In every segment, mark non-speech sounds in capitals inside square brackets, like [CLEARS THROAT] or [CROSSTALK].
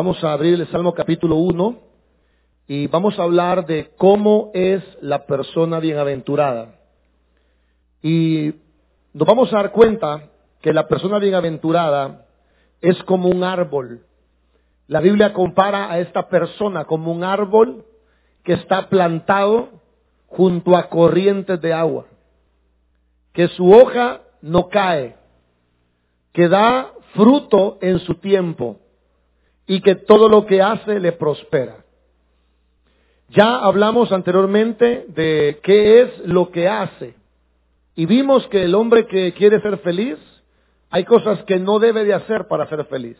Vamos a abrir el Salmo capítulo 1 y vamos a hablar de cómo es la persona bienaventurada. Y nos vamos a dar cuenta que la persona bienaventurada es como un árbol. La Biblia compara a esta persona como un árbol que está plantado junto a corrientes de agua, que su hoja no cae, que da fruto en su tiempo y que todo lo que hace le prospera. Ya hablamos anteriormente de qué es lo que hace y vimos que el hombre que quiere ser feliz, hay cosas que no debe de hacer para ser feliz.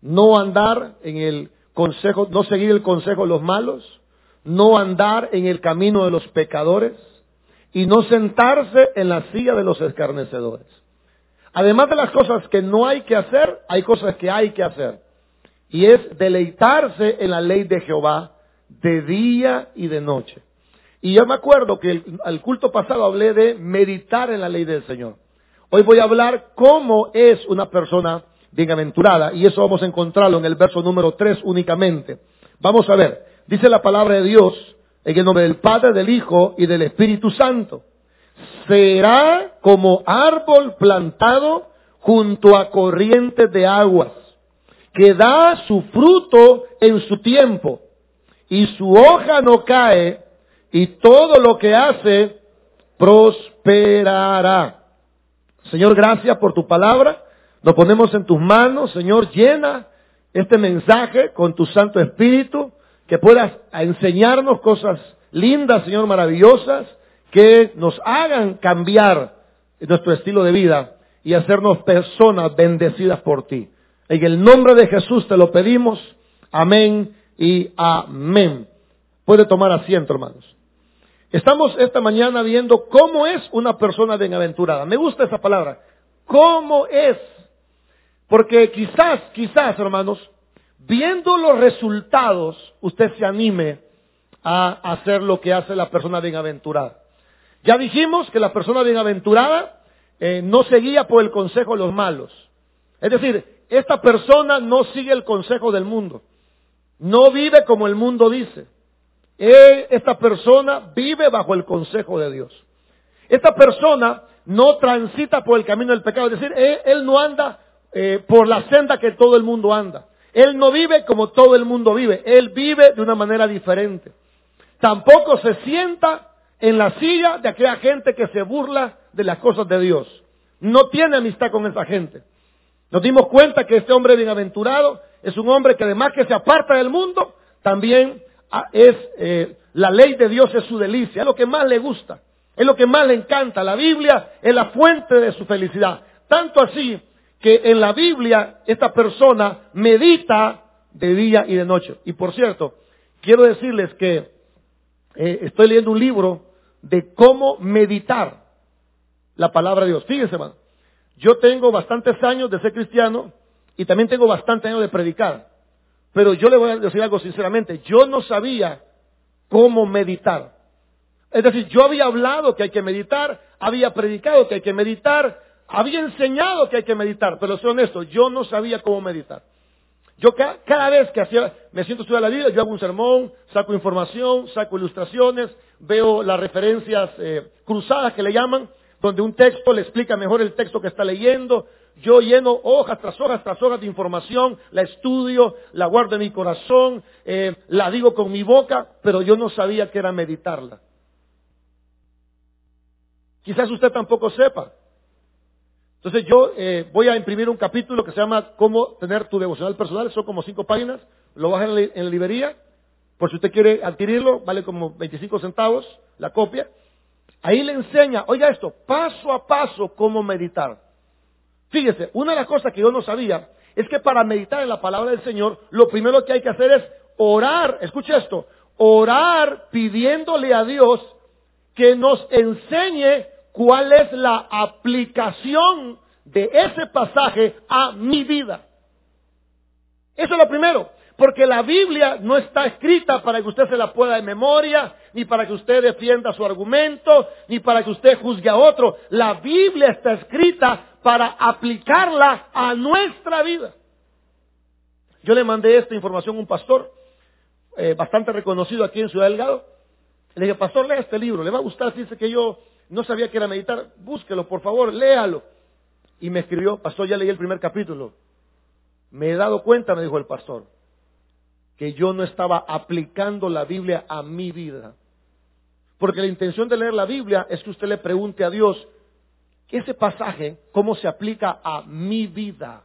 No andar en el consejo, no seguir el consejo de los malos, no andar en el camino de los pecadores y no sentarse en la silla de los escarnecedores. Además de las cosas que no hay que hacer, hay cosas que hay que hacer. Y es deleitarse en la ley de Jehová de día y de noche. Y yo me acuerdo que al culto pasado hablé de meditar en la ley del Señor. Hoy voy a hablar cómo es una persona bienaventurada. Y eso vamos a encontrarlo en el verso número 3 únicamente. Vamos a ver. Dice la palabra de Dios en el nombre del Padre, del Hijo y del Espíritu Santo. Será como árbol plantado junto a corrientes de aguas, que da su fruto en su tiempo, y su hoja no cae, y todo lo que hace prosperará. Señor, gracias por tu palabra. Nos ponemos en tus manos, Señor, llena este mensaje con tu Santo Espíritu que puedas enseñarnos cosas lindas, Señor, maravillosas, que nos hagan cambiar nuestro estilo de vida y hacernos personas bendecidas por ti. En el nombre de Jesús te lo pedimos. Amén y amén. Puede tomar asiento, hermanos. Estamos esta mañana viendo cómo es una persona bienaventurada. Me gusta esa palabra. ¿Cómo es? Porque quizás, quizás, hermanos, viendo los resultados, usted se anime a hacer lo que hace la persona bienaventurada. Ya dijimos que la persona bienaventurada eh, no seguía por el consejo de los malos. Es decir, esta persona no sigue el consejo del mundo. No vive como el mundo dice. esta persona vive bajo el consejo de Dios. Esta persona no transita por el camino del pecado. Es decir, él, no anda eh, por la senda que todo el mundo anda. Él no vive como todo el mundo vive. Él vive de una manera diferente. Tampoco se sienta en la silla de aquella gente que se burla de las cosas de Dios. No tiene amistad con esa gente. Nos dimos cuenta que este hombre bienaventurado es un hombre que además que se aparta del mundo, también ah, es eh, la ley de Dios es su delicia, es lo que más le gusta, es lo que más le encanta. La Biblia es la fuente de su felicidad. Tanto así que en la Biblia esta persona medita de día y de noche. Y por cierto, quiero decirles que eh, estoy leyendo un libro de cómo meditar la palabra de Dios. Fíjense, hermano, yo tengo bastantes años de ser cristiano y también tengo bastantes años de predicar. Pero yo le voy a decir algo sinceramente, yo no sabía cómo meditar. Es decir, yo había hablado que hay que meditar, había predicado que hay que meditar, había enseñado que hay que meditar, pero soy honesto, yo no sabía cómo meditar. Yo cada vez que hacía, me siento estudiar la Biblia, yo hago un sermón, saco información, saco ilustraciones, veo las referencias eh, cruzadas que le llaman, donde un texto le explica mejor el texto que está leyendo. Yo lleno hojas tras hojas tras hojas de información, la estudio, la guardo en mi corazón, eh, la digo con mi boca, pero yo no sabía que era meditarla. Quizás usted tampoco sepa. Entonces yo eh, voy a imprimir un capítulo que se llama Cómo tener tu devocional personal, son como cinco páginas, lo bajan en, en la librería, por si usted quiere adquirirlo, vale como 25 centavos la copia. Ahí le enseña, oiga esto, paso a paso cómo meditar. Fíjese, una de las cosas que yo no sabía es que para meditar en la palabra del Señor, lo primero que hay que hacer es orar, escuche esto, orar pidiéndole a Dios que nos enseñe cuál es la aplicación de ese pasaje a mi vida. Eso es lo primero. Porque la Biblia no está escrita para que usted se la pueda de memoria, ni para que usted defienda su argumento, ni para que usted juzgue a otro. La Biblia está escrita para aplicarla a nuestra vida. yo le mandé esta información a un pastor, eh, bastante reconocido aquí en Ciudad Delgado. Le dije, pastor, lea este libro, le va a gustar. Dice que yo no sabía que era meditar, búsquelo, por favor, léalo. Y me escribió, pastor, ya leí el primer capítulo. Me he dado cuenta, me dijo el pastor, que yo no estaba aplicando la Biblia a mi vida. Porque la intención de leer la Biblia es que usted le pregunte a Dios, ese pasaje, ¿cómo se aplica a mi vida?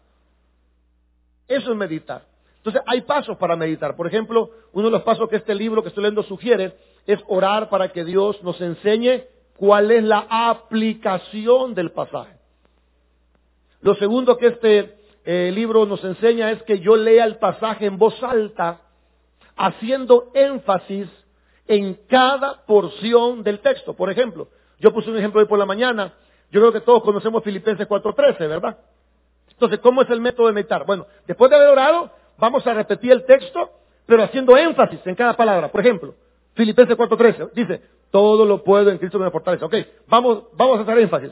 Eso es meditar. Entonces, hay pasos para meditar. Por ejemplo, uno de los pasos que este libro que estoy leyendo sugiere es orar para que Dios nos enseñe cuál es la aplicación del pasaje. Lo segundo que este eh, libro nos enseña es que yo lea el pasaje en voz alta, haciendo énfasis en cada porción del texto. Por ejemplo, yo puse un ejemplo hoy por la mañana. Yo creo que todos conocemos Filipenses 4.13, ¿verdad? Entonces, ¿cómo es el método de meditar? Bueno, después de haber orado, vamos a repetir el texto, pero haciendo énfasis en cada palabra. Por ejemplo, Filipenses 4.13 dice, todo lo puedo en Cristo me fortalece. Ok, vamos, vamos a hacer énfasis.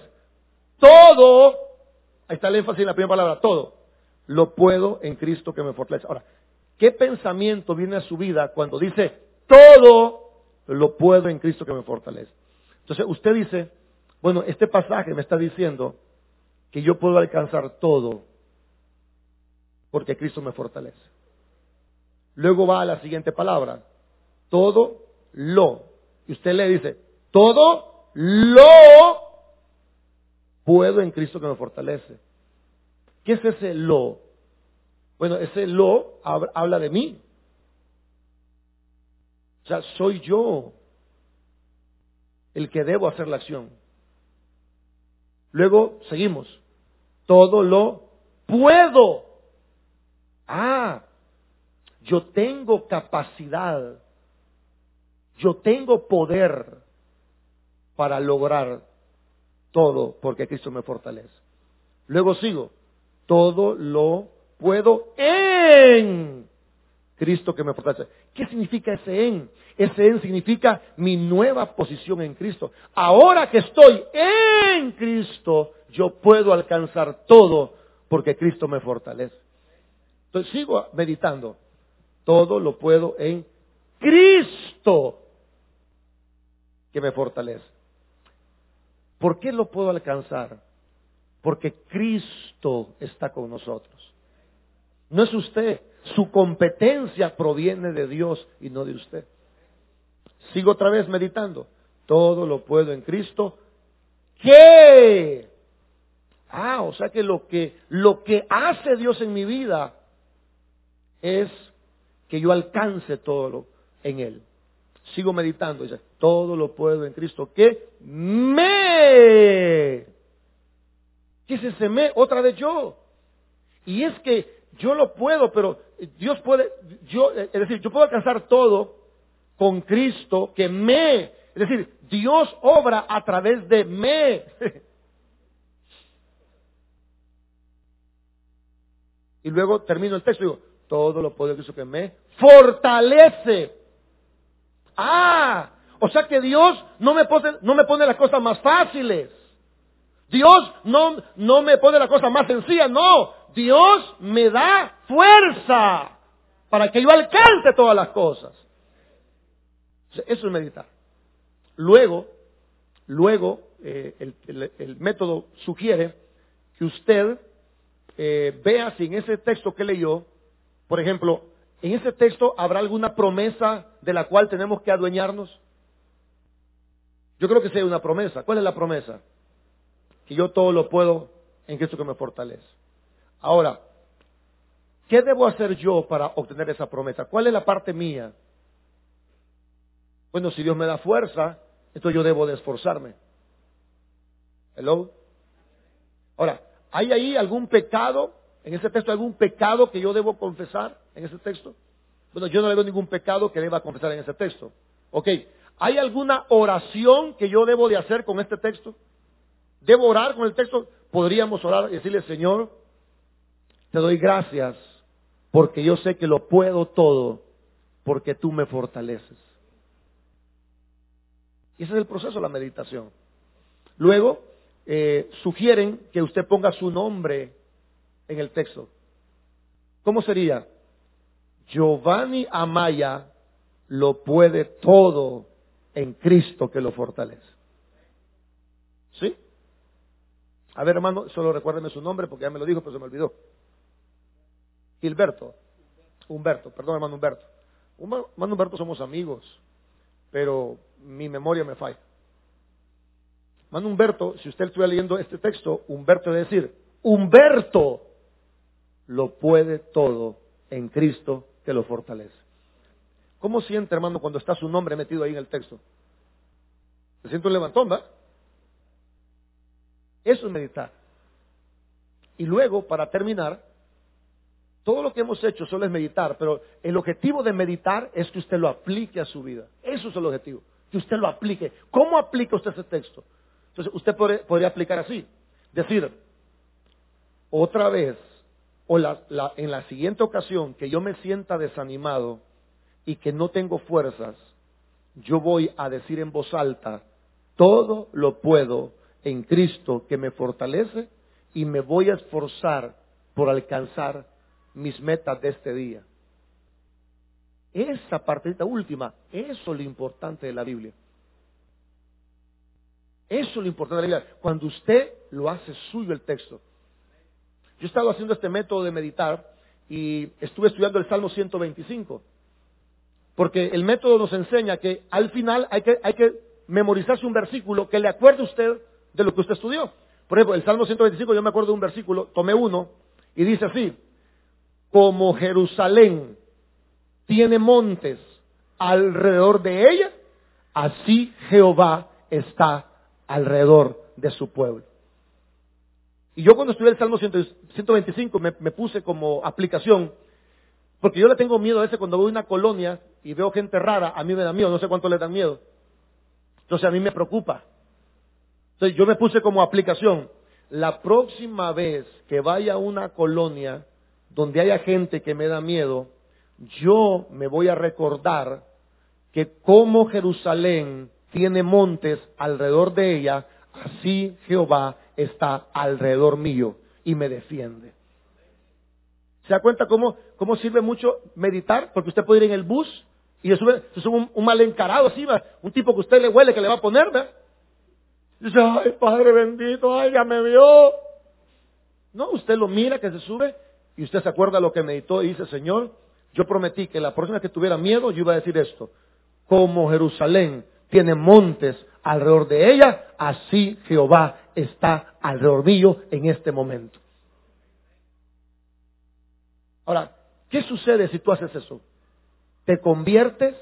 Todo, ahí está el énfasis en la primera palabra, todo, lo puedo en Cristo que me fortalece. Ahora, ¿qué pensamiento viene a su vida cuando dice, todo lo puedo en Cristo que me fortalece? Entonces, usted dice, bueno, este pasaje me está diciendo que yo puedo alcanzar todo porque Cristo me fortalece. Luego va a la siguiente palabra, todo lo. Y usted le dice, todo lo puedo en Cristo que me fortalece. ¿Qué es ese lo? Bueno, ese lo habla de mí. O sea, soy yo el que debo hacer la acción. Luego seguimos todo lo puedo. Ah, yo tengo capacidad, yo tengo poder para lograr todo porque Cristo me fortalece. Luego sigo, todo lo puedo en Cristo que me fortalece. ¿Qué significa ese en? Ese en significa mi nueva posición en Cristo. Ahora que estoy en Cristo, yo puedo alcanzar todo porque Cristo me fortalece. Entonces sigo meditando. Todo lo puedo en Cristo que me fortalece. ¿Por qué lo puedo alcanzar? Porque Cristo está con nosotros. No es usted. Su competencia proviene de Dios y no de usted. Sigo otra vez meditando. Todo lo puedo en Cristo. ¿Qué? Ah, o sea que lo que, lo que hace Dios en mi vida es que yo alcance todo lo en Él. Sigo meditando, dice, todo lo puedo en Cristo que me. ¿Qué es ese me? Otra vez yo. Y es que yo lo puedo, pero Dios puede, yo, es decir, yo puedo alcanzar todo con Cristo que me. Es decir, Dios obra a través de me. [LAUGHS] Y luego termino el texto y digo, todo lo puedo Cristo que me fortalece. Ah, o sea que Dios no me pone, no me pone las cosas más fáciles. Dios no, no me pone la cosa más sencilla, no. Dios me da fuerza para que yo alcance todas las cosas. Eso es meditar. Luego, luego, eh, el método sugiere que usted eh, vea si en ese texto que leyó, por ejemplo, en ese texto habrá alguna promesa de la cual tenemos que adueñarnos. Yo creo que hay una promesa. ¿Cuál es la promesa? Que yo todo lo puedo en Cristo que me fortalece. Ahora, ¿qué debo hacer yo para obtener esa promesa? ¿Cuál es la parte mía? Bueno, si Dios me da fuerza, entonces yo debo de esforzarme. Hello. Ahora, ¿Hay ahí algún pecado? ¿En ese texto algún pecado que yo debo confesar en ese texto? Bueno, yo no le veo ningún pecado que deba confesar en ese texto. Ok, ¿hay alguna oración que yo debo de hacer con este texto? ¿Debo orar con el texto? Podríamos orar y decirle, Señor, te doy gracias porque yo sé que lo puedo todo porque tú me fortaleces. Y ese es el proceso de la meditación. Luego, eh, sugieren que usted ponga su nombre en el texto. ¿Cómo sería? Giovanni Amaya lo puede todo en Cristo que lo fortalece. ¿Sí? A ver, hermano, solo recuérdeme su nombre porque ya me lo dijo, pero se me olvidó. Gilberto. Humberto, perdón, hermano Humberto. Hermano Humberto somos amigos, pero mi memoria me falla. Hermano Humberto, si usted estuviera leyendo este texto, Humberto debe decir, Humberto lo puede todo en Cristo que lo fortalece. ¿Cómo siente, hermano, cuando está su nombre metido ahí en el texto? Se siente un levantón, ¿va? Eso es meditar. Y luego, para terminar, todo lo que hemos hecho solo es meditar, pero el objetivo de meditar es que usted lo aplique a su vida. Eso es el objetivo, que usted lo aplique. ¿Cómo aplica usted ese texto? Entonces, usted podría, aplicar así. Decir, otra vez, o en la siguiente ocasión que yo me sienta desanimado y que no tengo fuerzas, yo voy a decir en voz alta, todo lo puedo en Cristo que me fortalece y me voy a esforzar por alcanzar mis metas de este día. Esa partita última, eso es lo importante de la Biblia. Eso es lo importante de la Biblia. Cuando usted lo hace suyo el texto. Yo he estado haciendo este método de meditar y estuve estudiando el Salmo 125. Porque el método nos enseña que al final hay que, hay que memorizarse un versículo que le acuerde a usted de lo que usted estudió. Por ejemplo, el Salmo 125, yo me acuerdo de un versículo, tomé uno y dice así, como Jerusalén tiene montes alrededor de ella, así Jehová está alrededor de su pueblo. Y yo cuando estudié el Salmo 125 me, me, puse como aplicación, porque yo le tengo miedo a veces cuando a una colonia y veo gente rara, a mí me da miedo, no sé cuánto le dan miedo. Entonces a mí me preocupa. Entonces yo me puse como aplicación, la próxima vez que vaya a una colonia donde haya gente que me da miedo, yo me voy a recordar que como Jerusalén tiene montes alrededor de ella, así Jehová está alrededor mío y me defiende. ¿Se da cuenta cómo, cómo sirve mucho meditar? Porque usted puede ir en el bus y le sube, un, un, mal encarado así, un tipo que usted le huele que le va a poner, ¿verdad? Dice, ay, Padre bendito, ay, ya me vio. No, usted lo mira que se sube y usted se acuerda lo que meditó y dice, Señor, yo prometí que la próxima que tuviera miedo, yo iba a decir esto. Como Jerusalén tiene montes alrededor de ella, así Jehová está alrededor mío en este momento. Ahora, ¿qué sucede si tú haces eso? Te conviertes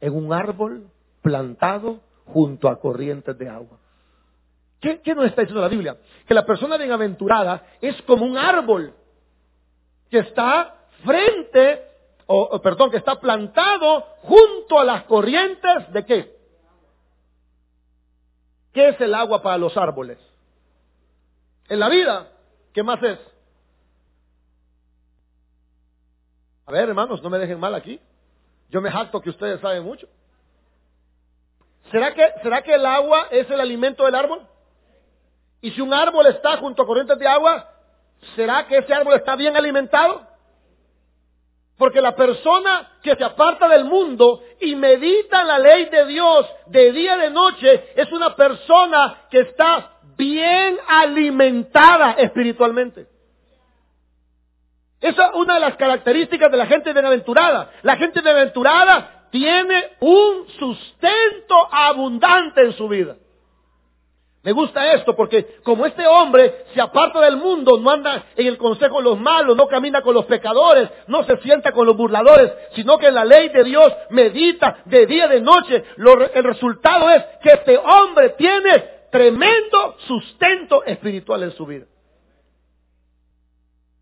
en un árbol plantado junto a corrientes de agua. ¿Qué, qué nos está diciendo la Biblia? Que la persona bienaventurada es como un árbol que está frente, o, perdón, que está plantado junto a las corrientes de qué? ¿Qué es el agua para los árboles? En la vida, ¿qué más es? A ver, hermanos, no me dejen mal aquí. Yo me jacto que ustedes saben mucho. ¿Será que, ¿Será que el agua es el alimento del árbol? Y si un árbol está junto a corrientes de agua, ¿será que ese árbol está bien alimentado? Porque la persona que se aparta del mundo y medita la ley de Dios de día y de noche es una persona que está bien alimentada espiritualmente. Esa es una de las características de la gente bienaventurada. La gente bienaventurada tiene un sustento abundante en su vida. Me gusta esto porque como este hombre se aparta del mundo, no anda en el consejo de los malos, no camina con los pecadores, no se sienta con los burladores, sino que en la ley de Dios medita de día y de noche, el resultado es que este hombre tiene tremendo sustento espiritual en su vida.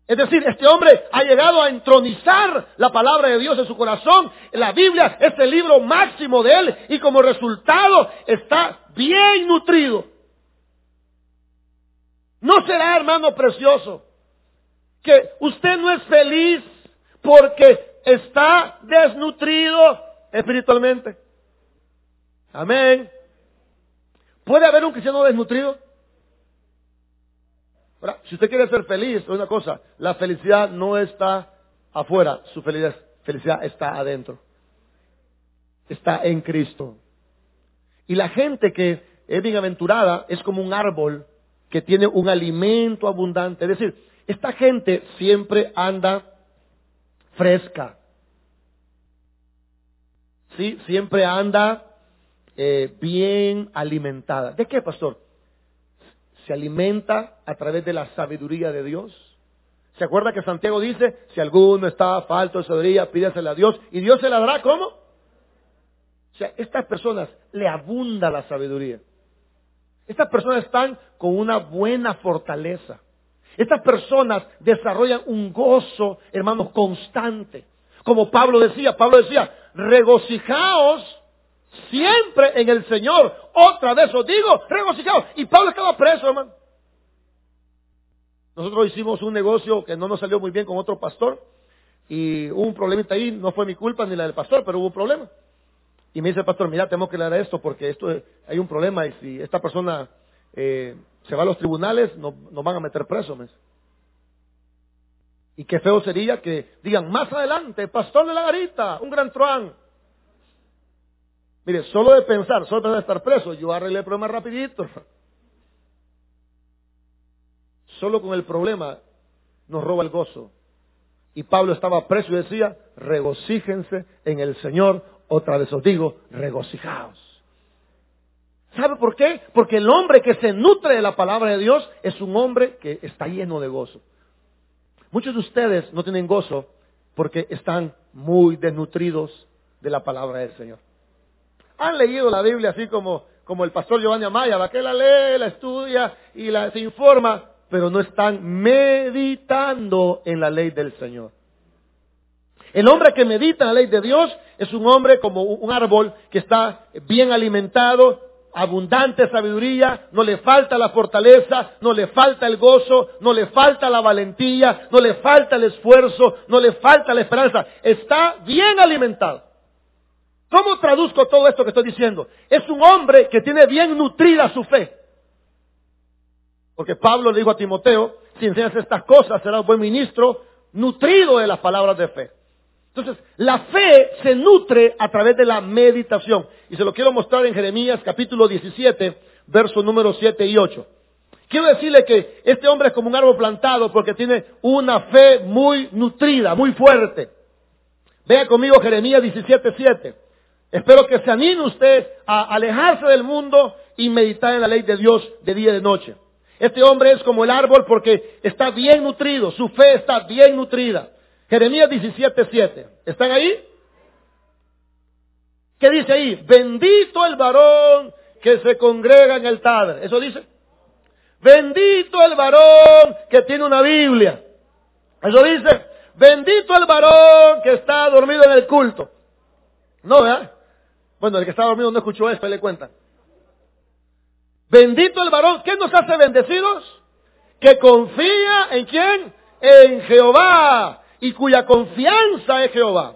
Es decir, este hombre ha llegado a entronizar la palabra de Dios en su corazón. La Biblia es el libro máximo de él y como resultado está bien nutrido. ¿No será, hermano precioso, que usted no es feliz porque está desnutrido espiritualmente? Amén. ¿Puede haber un cristiano desnutrido? Ahora, si usted quiere ser feliz, una cosa, la felicidad no está afuera, su felicidad, felicidad está adentro. Está en Cristo. Y la gente que es bienaventurada es como un árbol que tiene un alimento abundante. Es decir, esta gente siempre anda fresca. ¿Sí? Siempre anda eh, bien alimentada. ¿De qué, pastor? Se alimenta a través de la sabiduría de Dios. ¿Se acuerda que Santiago dice, si alguno está falto de sabiduría, pídasela a Dios y Dios se la dará, ¿cómo? O sea, estas personas le abunda la sabiduría. Estas personas están con una buena fortaleza. Estas personas desarrollan un gozo, hermanos, constante. Como Pablo decía, Pablo decía, regocijaos siempre en el Señor. Otra vez os digo, regocijaos. Y Pablo estaba preso, hermano. Nosotros hicimos un negocio que no nos salió muy bien con otro pastor y hubo un problemita ahí, no fue mi culpa ni la del pastor, pero hubo un problema. Y me dice pastor, mira, tenemos que leer esto porque esto hay un problema y si esta persona eh, se va a los tribunales, nos, van a meter presos. Y qué feo sería que digan más adelante, pastor de la garita, un gran truán. Mire, solo de pensar, solo de estar preso, yo arreglé el problema rapidito. Solo con el problema nos roba el gozo. Y Pablo estaba preso y decía, regocíjense en el Señor. Otra vez os digo, regocijaos. ¿Sabe por qué? Porque el hombre que se nutre de la palabra de Dios es un hombre que está lleno de gozo. Muchos de ustedes no tienen gozo porque están muy desnutridos de la palabra del Señor. Han leído la Biblia así como, como el pastor Giovanni Amaya, que la lee, la estudia y la, se informa, pero no están meditando en la ley del Señor. El hombre que medita en la ley de Dios es un hombre como un árbol que está bien alimentado, abundante sabiduría, no le falta la fortaleza, no le falta el gozo, no le falta la valentía, no le falta el esfuerzo, no le falta la esperanza. Está bien alimentado. ¿Cómo traduzco todo esto que estoy diciendo? Es un hombre que tiene bien nutrida su fe. Porque Pablo le dijo a Timoteo, si enseñas estas cosas serás buen ministro, nutrido de las palabras de fe. Entonces, la fe se nutre a través de la meditación. Y se lo quiero mostrar en Jeremías capítulo 17, versos número 7 y 8. Quiero decirle que este hombre es como un árbol plantado porque tiene una fe muy nutrida, muy fuerte. Vea conmigo Jeremías 17, 7. Espero que se anime usted a alejarse del mundo y meditar en la ley de Dios de día y de noche. Este hombre es como el árbol porque está bien nutrido, su fe está bien nutrida. Jeremías 17:7. ¿Están ahí? ¿Qué dice ahí? Bendito el varón que se congrega en el Tadre. ¿Eso dice? Bendito el varón que tiene una Biblia. Eso dice. Bendito el varón que está dormido en el culto. No, ¿verdad? Bueno, el que está dormido no escuchó esto, le cuentan. Bendito el varón. ¿Qué nos hace bendecidos? Que confía en quién? En Jehová. Y cuya confianza es Jehová.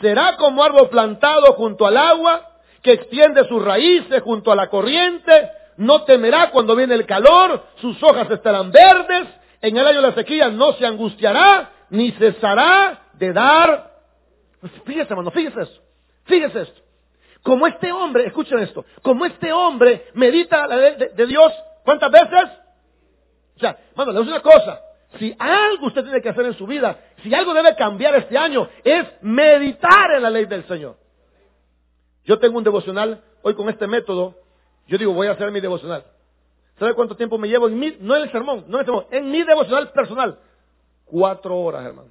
Será como árbol plantado junto al agua, que extiende sus raíces junto a la corriente. No temerá cuando viene el calor, sus hojas estarán verdes. En el año de la sequía no se angustiará, ni cesará de dar. Fíjese, hermano, fíjese eso. Fíjese esto. Como este hombre, escuchen esto, como este hombre medita la ley de, Dios, ¿cuántas veces? O sea, hermano, le digo una cosa, si algo usted tiene que hacer en su vida, si algo debe cambiar este año, es meditar en la ley del Señor. Yo tengo un devocional, hoy con este método, yo digo, voy a hacer mi devocional. ¿Sabe cuánto tiempo me llevo en mi, no en el sermón, no en el sermón, en mi devocional personal? Cuatro horas, hermano.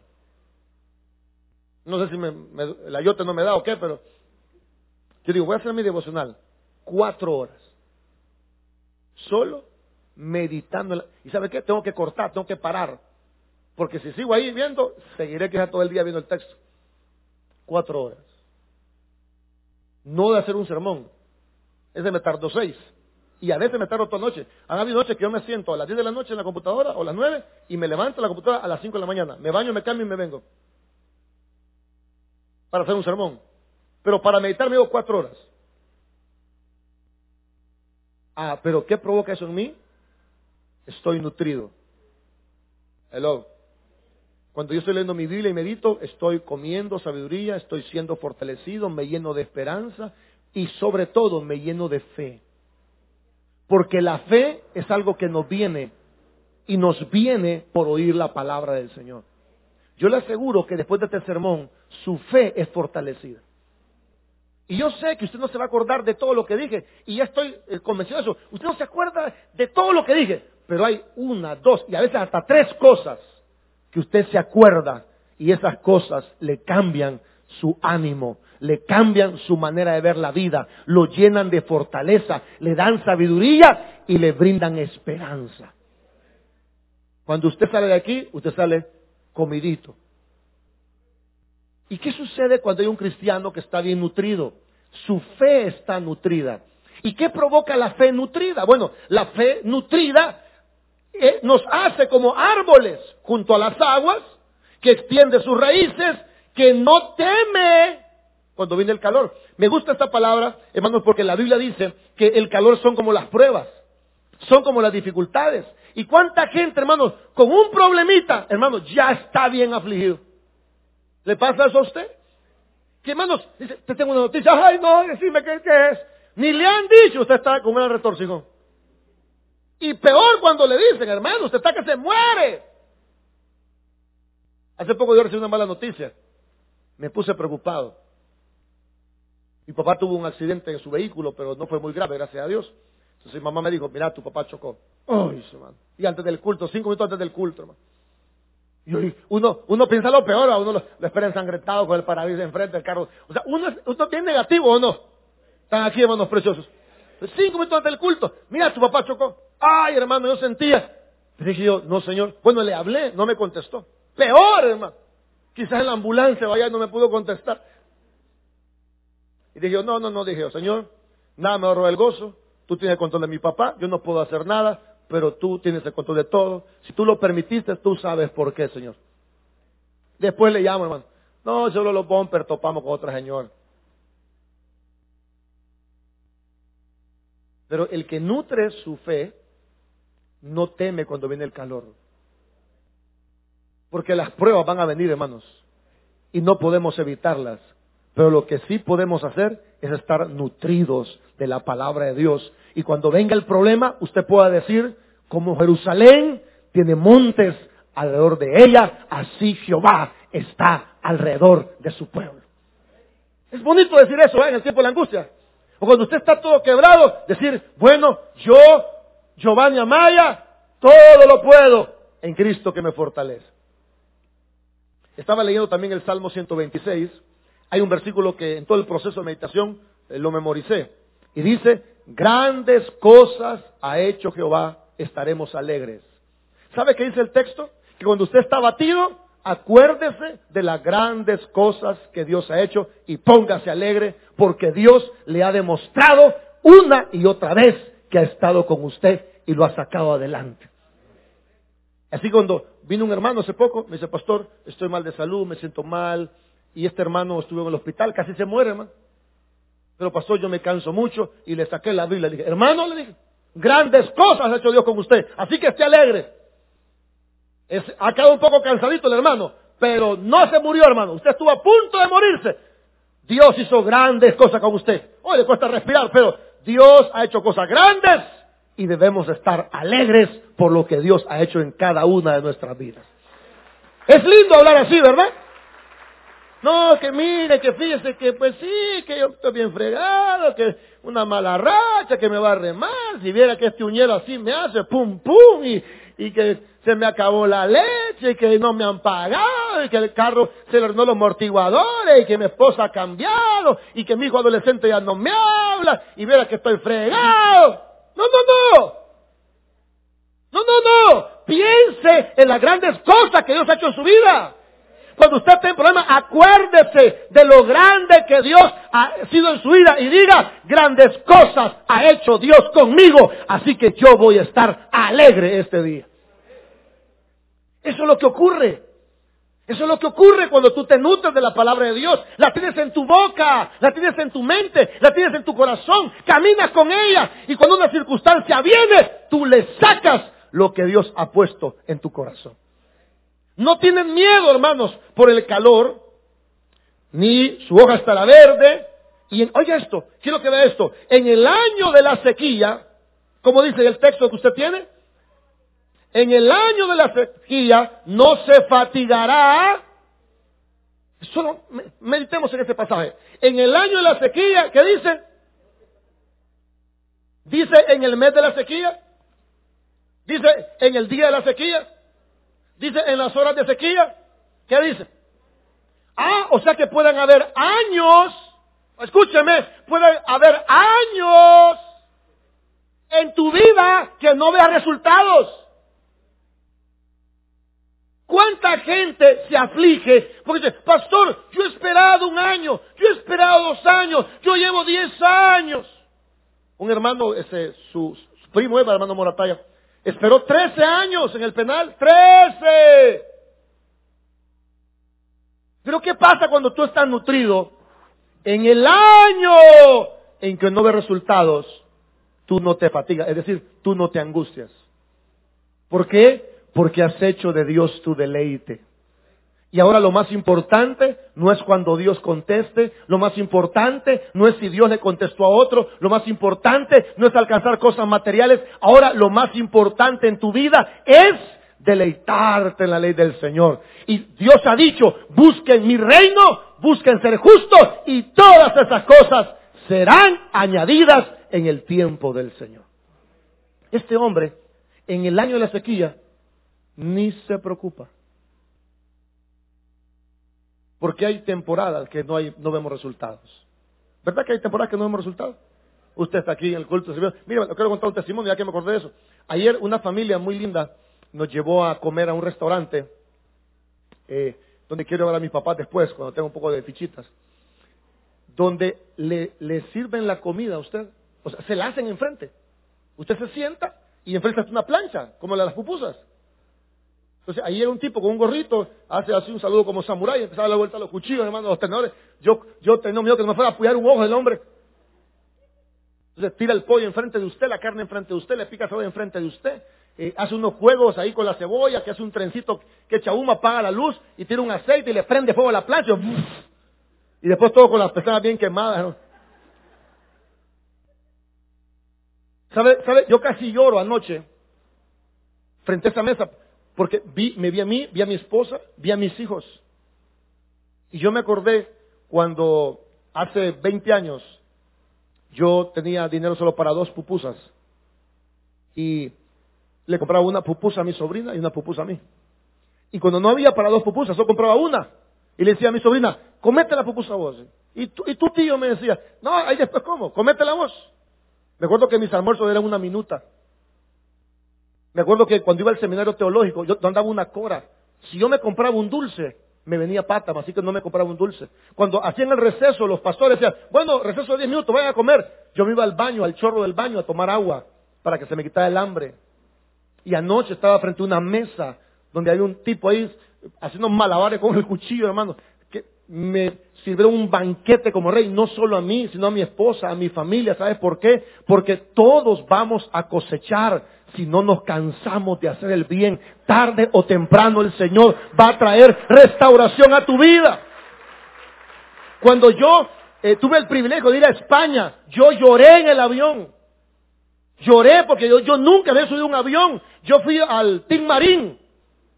No sé si me, la yote no me da o qué, pero yo digo, voy a hacer mi devocional. Cuatro horas. Solo meditando. ¿Y sabe qué? Tengo que cortar, tengo que parar. Porque si sigo ahí viendo, seguiré que todo el día viendo el texto. Cuatro horas. No de hacer un sermón. Ese me tardó seis. Y a veces me tardo toda noche. Han habido noches que yo me siento a las diez de la noche en la computadora o a las nueve y me levanto en la computadora a las cinco de la mañana. Me baño, me cambio y me vengo. Para hacer un sermón. Pero para meditar me llevo cuatro horas. Ah, pero ¿qué provoca eso en mí? Estoy nutrido. Hello. Cuando yo estoy leyendo mi Biblia y medito, estoy comiendo sabiduría, estoy siendo fortalecido, me lleno de esperanza y sobre todo me lleno de fe. Porque la fe es algo que nos viene y nos viene por oír la palabra del Señor. Yo le aseguro que después de este sermón, su fe es fortalecida. Y yo sé que usted no se va a acordar de todo lo que dije, y ya estoy eh, convencido de eso. Usted no se acuerda de todo lo que dije, pero hay una, dos y a veces hasta tres cosas que usted se acuerda y esas cosas le cambian su ánimo, le cambian su manera de ver la vida, lo llenan de fortaleza, le dan sabiduría y le brindan esperanza. Cuando usted sale de aquí, usted sale comidito. ¿Y qué sucede cuando hay un cristiano que está bien nutrido? Su fe está nutrida. ¿Y qué provoca la fe nutrida? Bueno, la fe nutrida eh, nos hace como árboles junto a las aguas, que extiende sus raíces, que no teme cuando viene el calor. Me gusta esta palabra, hermanos, porque la Biblia dice que el calor son como las pruebas, son como las dificultades. ¿Y cuánta gente, hermanos, con un problemita, hermanos, ya está bien afligido? ¿Le pasa eso a usted? Que hermanos, dice, te tengo una noticia, ay no, decime qué, es. Ni le han dicho, usted está con una retorcijón. Y peor cuando le dicen, hermano, usted está que se muere. Hace poco yo recibí una mala noticia. Me puse preocupado. Mi papá tuvo un accidente en su vehículo, pero no fue muy grave, gracias a Dios. Entonces mi mamá me dijo, mira, tu papá chocó. Ay, hermano. Y antes del culto, cinco minutos antes del culto, hermano. Y uno, uno piensa lo peor, a uno lo, espera ensangrentado con el parabrisas enfrente del carro. O sea, uno, uno tiene negativo o no. Están aquí, hermanos preciosos. Cinco minutos antes del culto. Mira, tu papá chocó. Ay, hermano, yo sentía. Le dije yo, no, señor. Bueno, le hablé, no me contestó. Peor, hermano. Quizás en la ambulancia vaya y no me pudo contestar. Y dije yo, no, no, no, dije yo, señor, nada me ahorró el gozo. Tú tienes el control de mi papá, yo no puedo hacer nada pero tú tienes el control de todo. Si tú lo permitiste, tú sabes por qué, Señor. Después le llamo, hermano. No, solo los bumpers topamos con otra señor. Pero el que nutre su fe no teme cuando viene el calor. Porque las pruebas van a venir, hermanos. Y no podemos evitarlas. Pero lo que sí podemos hacer es estar nutridos de la palabra de Dios. Y cuando venga el problema, usted pueda decir, como Jerusalén tiene montes alrededor de ella, así Jehová está alrededor de su pueblo. Es bonito decir eso ¿eh? en el tiempo de la angustia. O cuando usted está todo quebrado, decir, bueno, yo, Giovanni Amaya, todo lo puedo en Cristo que me fortalece. Estaba leyendo también el Salmo 126. Hay un versículo que en todo el proceso de meditación eh, lo memoricé. Y dice, grandes cosas ha hecho Jehová estaremos alegres. ¿Sabe qué dice el texto? Que cuando usted está batido, acuérdese de las grandes cosas que Dios ha hecho y póngase alegre porque Dios le ha demostrado una y otra vez que ha estado con usted y lo ha sacado adelante. Así cuando vino un hermano hace poco, me dice, pastor, estoy mal de salud, me siento mal, y este hermano estuvo en el hospital, casi se muere, hermano. Pero pastor, yo me canso mucho, y le saqué la Biblia, le dije, hermano, le dije, Grandes cosas ha hecho Dios con usted. Así que esté alegre. ha quedado un poco cansadito el hermano, pero no se murió, hermano. Usted estuvo a punto de morirse. Dios hizo grandes cosas con usted. Hoy le cuesta respirar, pero Dios ha hecho cosas grandes y debemos estar alegres por lo que Dios ha hecho en cada una de nuestras vidas. Es lindo hablar así, ¿verdad? No, que mire, que fíjese que pues sí, que yo estoy bien fregado, que una mala racha, que me va a remar, si viera que este uñero así me hace pum pum y, que se me acabó la leche y que no me han pagado y que el carro se le ordenó los amortiguadores y que mi esposa ha cambiado y que mi hijo adolescente ya no me habla y viera que estoy fregado. No, no, no. No, no, no. Piense en las grandes cosas que Dios ha hecho en su vida. Cuando usted tenga problema, acuérdese de lo grande que Dios ha sido en su vida y diga, grandes cosas ha hecho Dios conmigo, así que yo voy a estar alegre este día. Eso es lo que ocurre. Eso es lo que ocurre cuando tú te nutres de la palabra de Dios. La tienes en tu boca, la tienes en tu mente, la tienes en tu corazón. Caminas con ella y cuando una circunstancia viene, tú le sacas lo que Dios ha puesto en tu corazón. No tienen miedo, hermanos, por el calor, ni su hoja estará verde. Y oye esto, quiero que vea esto. En el año de la sequía, como dice el texto que usted tiene, en el año de la sequía no se fatigará. Solo meditemos en este pasaje. En el año de la sequía, ¿qué dice? Dice en el mes de la sequía. Dice en el día de la sequía. Dice en las horas de sequía. ¿Qué dice? Ah, o sea que pueden haber años. Escúcheme, pueden haber años en tu vida que no veas resultados. ¿Cuánta gente se aflige? Porque dice, pastor, yo he esperado un año, yo he esperado dos años, yo llevo diez años. Un hermano, ese, su, primo Eva, hermano Morataya, esperó trece años en el penal. ¡Trece! Pero ¿qué pasa cuando tú estás nutrido? En el año en que no ves resultados, tú no te fatigas, es decir, tú no te angustias. ¿Por qué? Porque has hecho de Dios tu deleite. Y ahora lo más importante no es cuando Dios conteste, lo más importante no es si Dios le contestó a otro, lo más importante no es alcanzar cosas materiales, ahora lo más importante en tu vida es deleitarte en la ley del Señor. Y Dios ha dicho, busquen mi reino, busquen ser justos y todas esas cosas serán añadidas en el tiempo del Señor. Este hombre, en el año de la sequía, ni se preocupa. Porque hay temporadas que no, hay, no vemos resultados. ¿Verdad que hay temporadas que no vemos resultados? Usted está aquí en el culto. Mira, quiero contar un testimonio ya que me acordé de eso. Ayer una familia muy linda nos llevó a comer a un restaurante eh, donde quiero ver a mi papá después, cuando tenga un poco de fichitas. Donde le, le sirven la comida a usted. O sea, se la hacen enfrente. Usted se sienta y enfrente está una plancha, como la de las pupusas. Entonces, ahí era un tipo con un gorrito, hace así un saludo como samurái, empezaba a dar la vuelta a los cuchillos, hermano, los tenedores. Yo, yo tenía miedo que no me fuera a apoyar un ojo del hombre. Entonces, tira el pollo enfrente de usted, la carne enfrente de usted, le pica cebolla enfrente de usted. Eh, hace unos juegos ahí con la cebolla, que hace un trencito que echa humo, apaga la luz y tira un aceite y le prende fuego a la plancha. Y después todo con las pestañas bien quemadas. ¿Sabe, ¿Sabe? Yo casi lloro anoche frente a esa mesa porque vi, me vi a mí, vi a mi esposa, vi a mis hijos. Y yo me acordé cuando hace 20 años yo tenía dinero solo para dos pupusas. Y le compraba una pupusa a mi sobrina y una pupusa a mí. Y cuando no había para dos pupusas, yo compraba una. Y le decía a mi sobrina, comete la pupusa vos. Y tu, y tu tío me decía, no, ahí después cómo, comete la vos. Me acuerdo que mis almuerzos eran una minuta. Me acuerdo que cuando iba al seminario teológico, yo andaba una cora. Si yo me compraba un dulce, me venía pata, así que no me compraba un dulce. Cuando hacían el receso, los pastores decían, bueno, receso de 10 minutos, vayan a comer. Yo me iba al baño, al chorro del baño, a tomar agua, para que se me quitara el hambre. Y anoche estaba frente a una mesa, donde había un tipo ahí haciendo malabares con el cuchillo, hermano, me sirvieron un banquete como rey, no solo a mí, sino a mi esposa, a mi familia. ¿Sabes por qué? Porque todos vamos a cosechar si no nos cansamos de hacer el bien. Tarde o temprano el Señor va a traer restauración a tu vida. Cuando yo eh, tuve el privilegio de ir a España, yo lloré en el avión. Lloré porque yo, nunca había subido un avión. Yo fui al Team Marín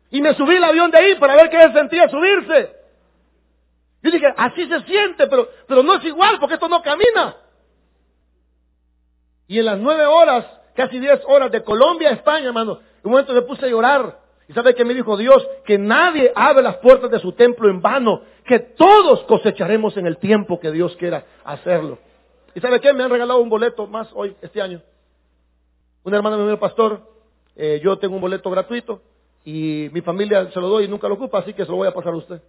y me subí el avión de ahí para ver qué se sentía subirse. Yo dije, así se siente, pero, pero no es igual porque esto no camina. Y en las nueve horas, casi diez horas de Colombia a España, hermano, en un momento me puse a llorar. ¿Y sabe qué me dijo Dios? Que nadie abre las puertas de su templo en vano, que todos cosecharemos en el tiempo que Dios quiera hacerlo. ¿Y sabe qué? Me han regalado un boleto más hoy, este año. Una hermana me dijo, pastor, eh, yo tengo un boleto gratuito y mi familia se lo doy y nunca lo ocupa, así que se lo voy a pasar a usted.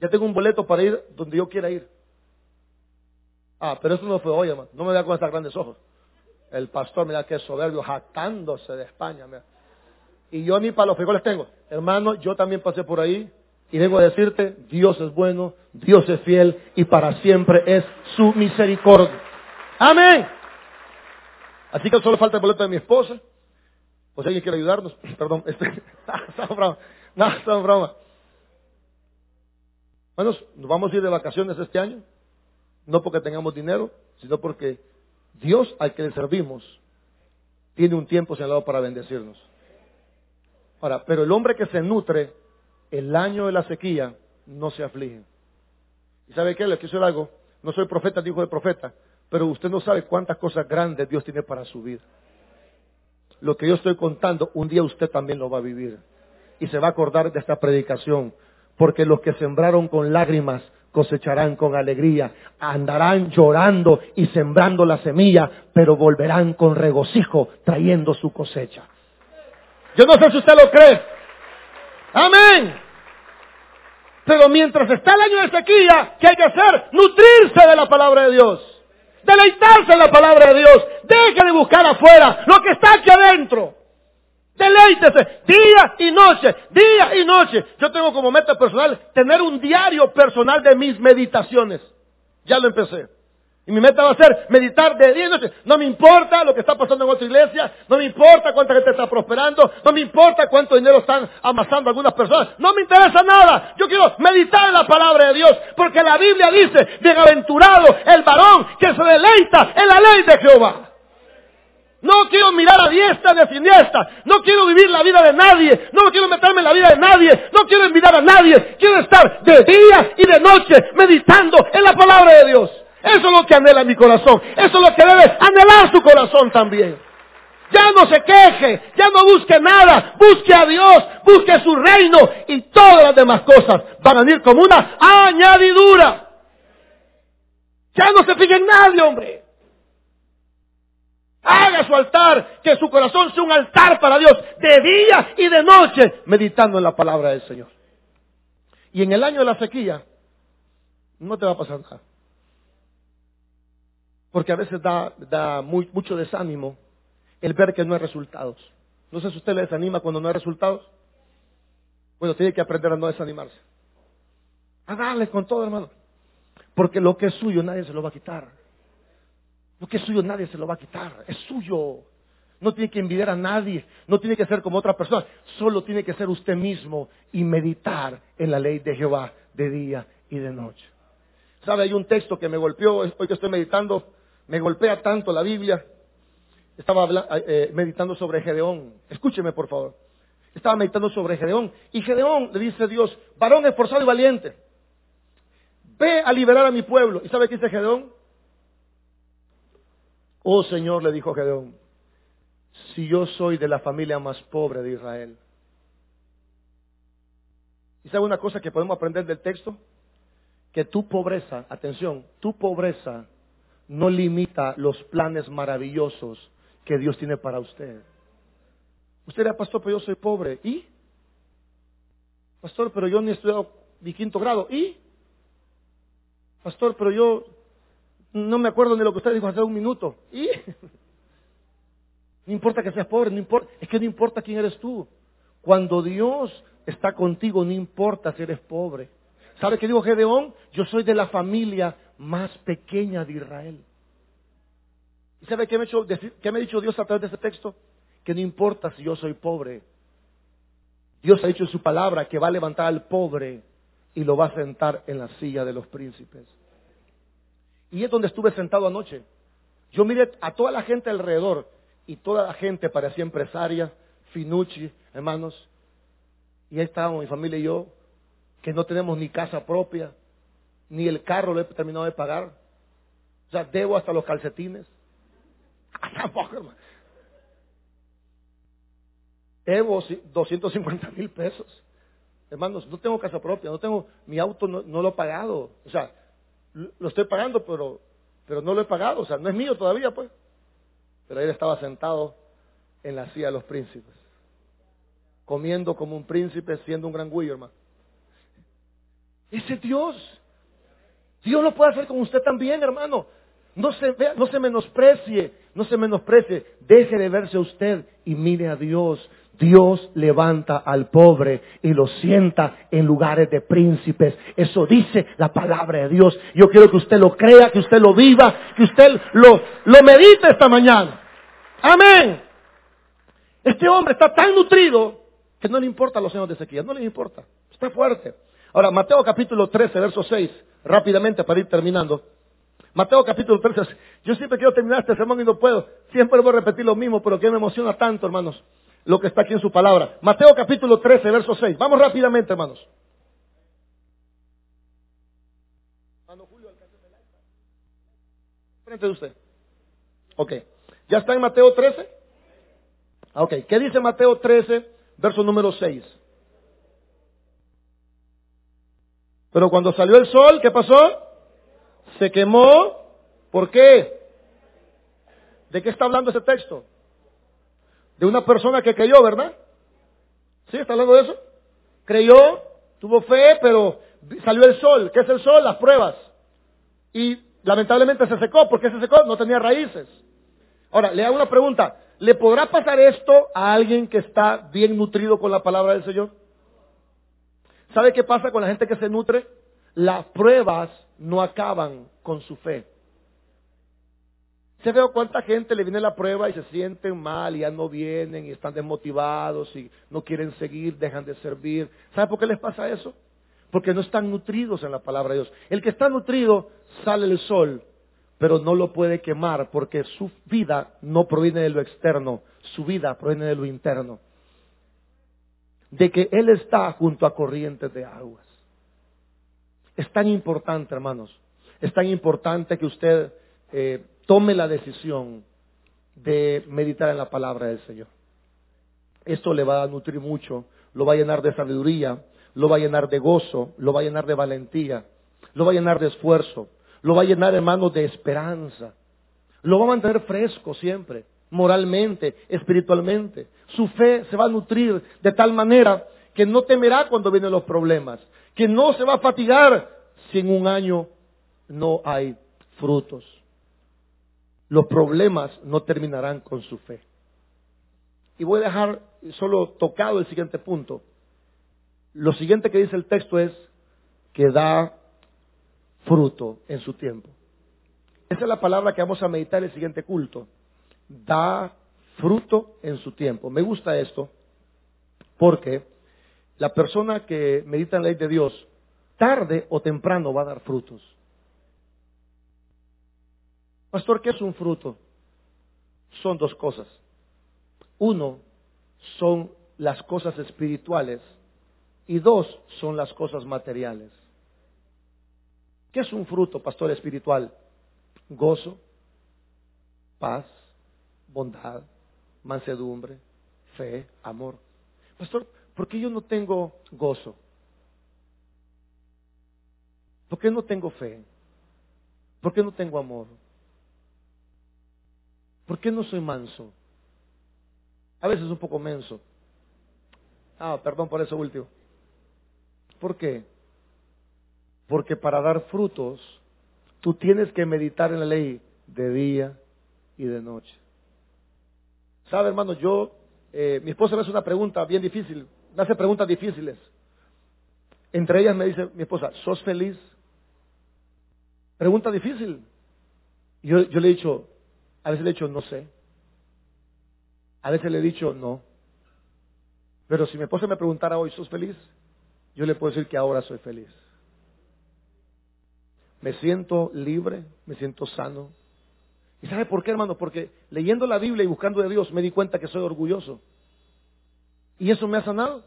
Ya tengo un boleto para ir donde yo quiera ir. Ah, pero eso no fue hoy, hermano. No me vea con estos grandes ojos. El pastor, mira qué soberbio, jactándose de España. Y yo ni para los frijoles tengo. Hermano, yo también pasé por ahí y vengo a decirte, Dios es bueno, Dios es fiel y para siempre es su misericordia. Amén. Así que solo falta el boleto de mi esposa. O si alguien quiere ayudarnos, [CLEARS THROAT] perdón, este, [LAUGHS] No, son broma. Bueno, nos vamos a ir de vacaciones este año. No porque tengamos dinero, sino porque Dios al que le servimos tiene un tiempo señalado para bendecirnos. Ahora, pero el hombre que se nutre el año de la sequía no se aflige. ¿Y sabe qué? Le quiero algo. No soy profeta, dijo de profeta, pero usted no sabe cuántas cosas grandes Dios tiene para su vida. Lo que yo estoy contando, un día usted también lo va a vivir. Y se va a acordar de esta predicación. Porque los que sembraron con lágrimas cosecharán con alegría. Andarán llorando y sembrando la semilla, pero volverán con regocijo trayendo su cosecha. Yo no sé si usted lo cree. Amén. Pero mientras está el año de sequía, ¿qué hay que hacer? Nutrirse de la palabra de Dios. Deleitarse en la palabra de Dios. Deje de buscar afuera lo que está aquí adentro. Deleítese día y noche, día y noche. Yo tengo como meta personal tener un diario personal de mis meditaciones. Ya lo empecé. Y mi meta va a ser meditar de día y noche. No me importa lo que está pasando en otra iglesia, no me importa cuánta gente está prosperando, no me importa cuánto dinero están amasando algunas personas, no me interesa nada. Yo quiero meditar en la palabra de Dios, porque la Biblia dice, bienaventurado el varón que se deleita en la ley de Jehová. No quiero mirar a diestra ni a siniestra. No quiero vivir la vida de nadie. No quiero meterme en la vida de nadie. No quiero envidiar a nadie. Quiero estar de día y de noche meditando en la palabra de Dios. Eso es lo que anhela mi corazón. Eso es lo que debe anhelar su corazón también. Ya no se queje, ya no busque nada, busque a Dios, busque su reino y todas las demás cosas van a venir como una añadidura. Ya no se fije en nadie, hombre. Haga su altar, que su corazón sea un altar para Dios, de día y de noche, meditando en la palabra del Señor. Y en el año de la sequía, no te va a pasar nada. Porque a veces da, da mucho desánimo el ver que no hay resultados. No sé si usted le desanima cuando no hay resultados. Bueno, tiene que aprender a no desanimarse. A con todo, hermano. Porque lo que es suyo nadie se lo va a quitar. Lo que es suyo nadie se lo va a quitar. Es suyo. No tiene que envidiar a nadie. No tiene que ser como otra persona. Solo tiene que ser usted mismo y meditar en la ley de Jehová de día y de noche. ¿Sabe? Hay un texto que me golpeó hoy que estoy meditando me golpea tanto la Biblia. Estaba eh, eh, meditando sobre Gedeón. Escúcheme, por favor. Estaba meditando sobre Gedeón. Y Gedeón le dice a Dios, varón esforzado y valiente, ve a liberar a mi pueblo. ¿Y sabe qué dice Gedeón? Oh Señor, le dijo Gedeón, si yo soy de la familia más pobre de Israel. ¿Y sabe una cosa que podemos aprender del texto? Que tu pobreza, atención, tu pobreza no limita los planes maravillosos que Dios tiene para usted. Usted era pastor, pero yo soy pobre. ¿Y? Pastor, pero yo ni he estudiado mi quinto grado. ¿Y? Pastor, pero yo no me acuerdo de lo que usted dijo hace un minuto. ¿Y? No importa que seas pobre, no importa, es que no importa quién eres tú. Cuando Dios está contigo, no importa si eres pobre. ¿Sabe qué dijo Gedeón? Yo soy de la familia más pequeña de Israel. ¿Y sabe qué me, qué me ha dicho Dios a través de ese texto? Que no importa si yo soy pobre. Dios ha dicho en su palabra que va a levantar al pobre y lo va a sentar en la silla de los príncipes. Y es donde estuve sentado anoche. Yo miré a toda la gente alrededor y toda la gente parecía empresaria, Finucci, hermanos. Y ahí estábamos mi familia y yo, que no tenemos ni casa propia, ni el carro lo he terminado de pagar. O sea, debo hasta los calcetines. [LAUGHS] Tampoco, hermano. Debo 250 mil pesos. Hermanos, no tengo casa propia, no tengo, mi auto no, lo he pagado. O sea, lo estoy pagando, pero, pero no lo he pagado. O sea, no es mío todavía, pues. Pero él estaba sentado en la silla de los príncipes. Comiendo como un príncipe, siendo un gran güey, hermano. Ese Dios. Dios lo puede hacer con usted también, hermano. No se, vea, no se menosprecie, no se menosprecie. Deje de verse usted y mire a Dios. Dios levanta al pobre y lo sienta en lugares de príncipes. Eso dice la palabra de Dios. Yo quiero que usted lo crea, que usted lo viva, que usted lo, lo medite esta mañana. Amén. Este hombre está tan nutrido Que no le importa a los años de sequía, no les importa. Está fuerte. Ahora, Mateo capítulo 13, verso 6, rápidamente para ir terminando. Mateo capítulo 13, yo siempre quiero terminar este sermón y no puedo. Siempre voy a repetir lo mismo, pero que me emociona tanto, hermanos, lo que está aquí en su palabra. Mateo capítulo 13, verso 6. Vamos rápidamente, hermanos. Frente de usted. Ok. ¿Ya está en Mateo 13? Ah, ok. ¿Qué dice Mateo 13, verso número 6? Pero cuando salió el sol, ¿qué pasó? Se quemó. ¿Por qué? ¿De qué está hablando ese texto? De una persona que creyó, ¿verdad? ¿Sí? ¿Está hablando de eso? Creyó, tuvo fe, pero salió el sol. ¿Qué es el sol? Las pruebas. Y lamentablemente se secó. ¿Por qué se secó? No tenía raíces. Ahora, le hago una pregunta. ¿Le podrá pasar esto a alguien que está bien nutrido con la palabra del Señor? ¿Sabe qué pasa con la gente que se nutre? Las pruebas no acaban con su fe. Se veo cuánta gente le viene la prueba y se sienten mal y ya no vienen y están desmotivados y no quieren seguir, dejan de servir. ¿Sabe por qué les pasa eso? Porque no están nutridos en la palabra de Dios. El que está nutrido sale el sol, pero no lo puede quemar porque su vida no proviene de lo externo, su vida proviene de lo interno. De que Él está junto a corrientes de aguas. Es tan importante, hermanos, es tan importante que usted eh, tome la decisión de meditar en la palabra del Señor. Esto le va a nutrir mucho, lo va a llenar de sabiduría, lo va a llenar de gozo, lo va a llenar de valentía, lo va a llenar de esfuerzo, lo va a llenar, hermano, de esperanza. Lo va a mantener fresco siempre, moralmente, espiritualmente. Su fe se va a nutrir de tal manera que no temerá cuando vienen los problemas, que no se va a fatigar si en un año no hay frutos los problemas no terminarán con su fe. Y voy a dejar solo tocado el siguiente punto. Lo siguiente que dice el texto es que da fruto en su tiempo. Esa es la palabra que vamos a meditar en el siguiente culto. Da fruto en su tiempo. Me gusta esto porque la persona que medita en la ley de Dios, tarde o temprano va a dar frutos. Pastor, ¿qué es un fruto? Son dos cosas. Uno, son las cosas espirituales y dos, son las cosas materiales. ¿Qué es un fruto, pastor espiritual? Gozo, paz, bondad, mansedumbre, fe, amor. Pastor, ¿por qué yo no tengo gozo? ¿Por qué no tengo fe? ¿Por qué no tengo amor? ¿Por qué no soy manso? A veces un poco menso. Ah, perdón por eso último. ¿Por qué? Porque para dar frutos, tú tienes que meditar en la ley de día y de noche. ¿Sabe, hermano? Yo, eh, mi esposa me hace una pregunta bien difícil, me hace preguntas difíciles. Entre ellas me dice mi esposa, ¿sos feliz? Pregunta difícil. Yo, yo le he dicho, a veces le he dicho no sé. A veces le he dicho no. Pero si mi esposa me preguntara hoy, ¿sos feliz? Yo le puedo decir que ahora soy feliz. Me siento libre, me siento sano. ¿Y sabe por qué, hermano? Porque leyendo la Biblia y buscando de Dios me di cuenta que soy orgulloso. Y eso me ha sanado.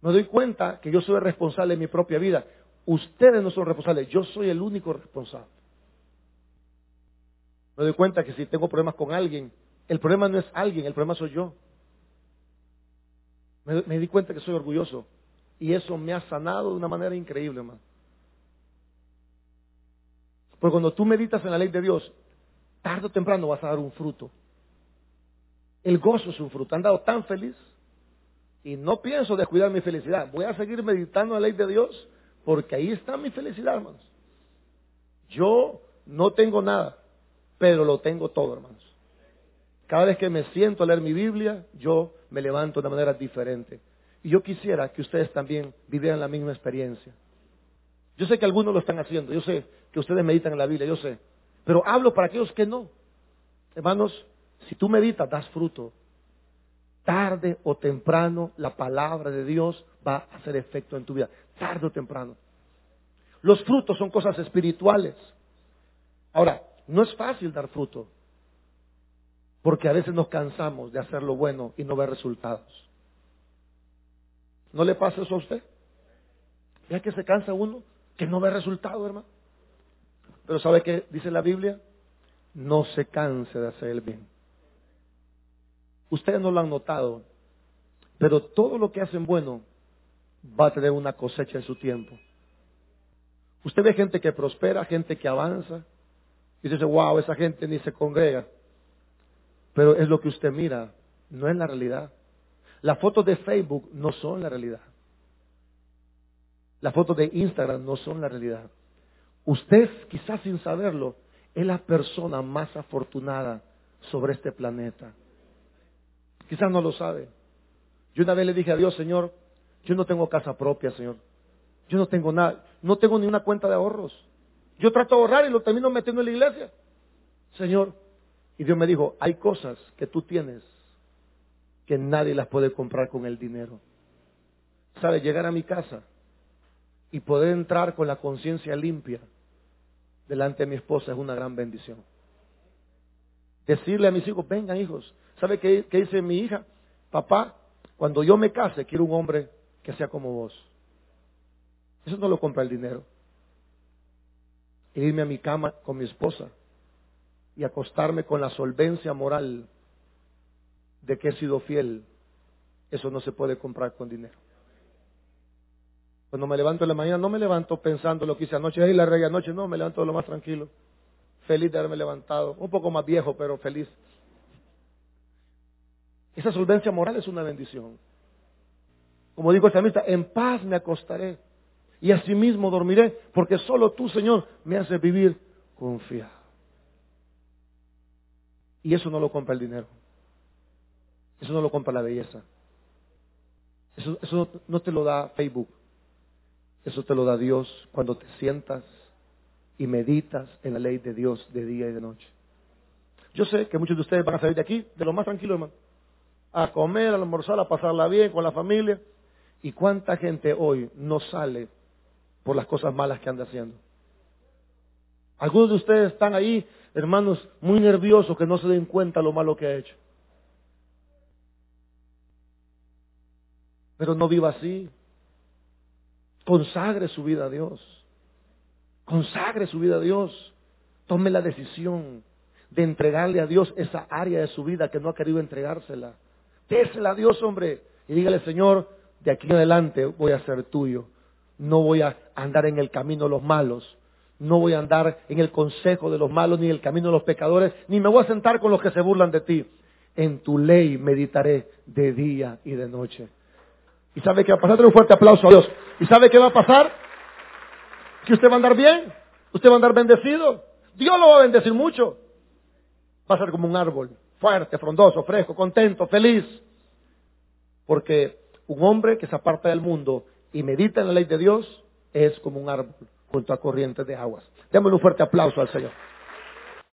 Me doy cuenta que yo soy responsable de mi propia vida. Ustedes no son responsables, yo soy el único responsable. Me doy cuenta que si tengo problemas con alguien, el problema no es alguien, el problema soy yo. Me, di cuenta que soy orgulloso. Y eso me ha sanado de una manera increíble, hermano. Porque cuando tú meditas en la ley de Dios, tarde o temprano vas a dar un fruto. El gozo es un fruto. Han dado tan feliz. Y no pienso descuidar mi felicidad. Voy a seguir meditando en la ley de Dios porque ahí está mi felicidad, hermanos. Yo no tengo nada pero lo tengo todo, hermanos. Cada vez que me siento a leer mi Biblia, yo me levanto de una manera diferente. Y yo quisiera que ustedes también vivieran la misma experiencia. Yo sé que algunos lo están haciendo, yo sé que ustedes meditan en la Biblia, yo sé. Pero hablo para aquellos que no. Hermanos, si tú meditas, das fruto. tarde o temprano la palabra de Dios va a hacer efecto en tu vida. Tarde o temprano. Los frutos son cosas espirituales. Ahora, no es fácil dar fruto, porque a veces nos cansamos de hacer lo bueno y no ver resultados. ¿No le pasa eso a usted? ¿Ya que se cansa uno? Que no ve resultado, hermano. Pero ¿sabe qué dice la Biblia? No se canse de hacer el bien. Ustedes no lo han notado, pero todo lo que hacen bueno va a tener una cosecha en su tiempo. Usted ve gente que prospera, gente que avanza, y dice, wow, esa gente ni se congrega. Pero es lo que usted mira, no es la realidad. Las fotos de Facebook no son la realidad. Las fotos de Instagram no son la realidad. Usted, quizás sin saberlo, es la persona más afortunada sobre este planeta. Quizás no lo sabe. Yo una vez le dije a Dios, Señor, yo no tengo casa propia, Señor. Yo no tengo nada, no tengo ni una cuenta de ahorros. Yo trato de ahorrar y lo termino metiendo en la iglesia. Señor, y Dios me dijo, hay cosas que tú tienes que nadie las puede comprar con el dinero. ¿Sabe? Llegar a mi casa y poder entrar con la conciencia limpia delante de mi esposa es una gran bendición. Decirle a mis hijos, vengan hijos, ¿sabe qué, qué dice mi hija? Papá, cuando yo me case quiero un hombre que sea como vos. Eso no lo compra el dinero. Irme a mi cama con mi esposa y acostarme con la solvencia moral de que he sido fiel, eso no se puede comprar con dinero. Cuando me levanto en la mañana, no me levanto pensando lo que hice anoche, y la rey anoche, no, me levanto lo más tranquilo, feliz de haberme levantado, un poco más viejo, pero feliz. Esa solvencia moral es una bendición. Como dijo el salmista, en paz me acostaré y asimismo dormiré, porque solo tú, Señor, me haces vivir confiado. Y eso no lo compra el dinero. Eso no lo compra la belleza. Eso, eso no te lo da Facebook. Eso te lo da Dios cuando te sientas y meditas en la ley de Dios de día y de noche. Yo sé que muchos de ustedes van a salir de aquí de lo más tranquilo, hermano. A comer, a almorzar, a pasarla bien con la familia. ¿Y cuánta gente hoy no sale por las cosas malas que anda haciendo? Algunos de ustedes están ahí, hermanos, muy nerviosos que no se den cuenta lo malo que ha hecho. Pero no viva así. Consagre su vida a Dios. Consagre su vida a Dios. Tome la decisión de entregarle a Dios esa área de su vida que no ha querido entregársela. Désela a Dios, hombre. Y dígale, Señor, de aquí en adelante voy a ser tuyo. No voy a andar en el camino de los malos. No voy a andar en el consejo de los malos ni en el camino de los pecadores, ni me voy a sentar con los que se burlan de ti. En tu ley meditaré de día y de noche. ¿Y sabe qué va a pasar? un fuerte aplauso a Dios. ¿Y sabe qué va a pasar? Que usted va a andar bien. Usted va a andar bendecido. Dios lo va a bendecir mucho. Va a ser como un árbol. Fuerte, frondoso, fresco, contento, feliz. Porque un hombre que se aparta del mundo y medita en la ley de Dios es como un árbol junto a corrientes de aguas. Démosle un fuerte aplauso al Señor.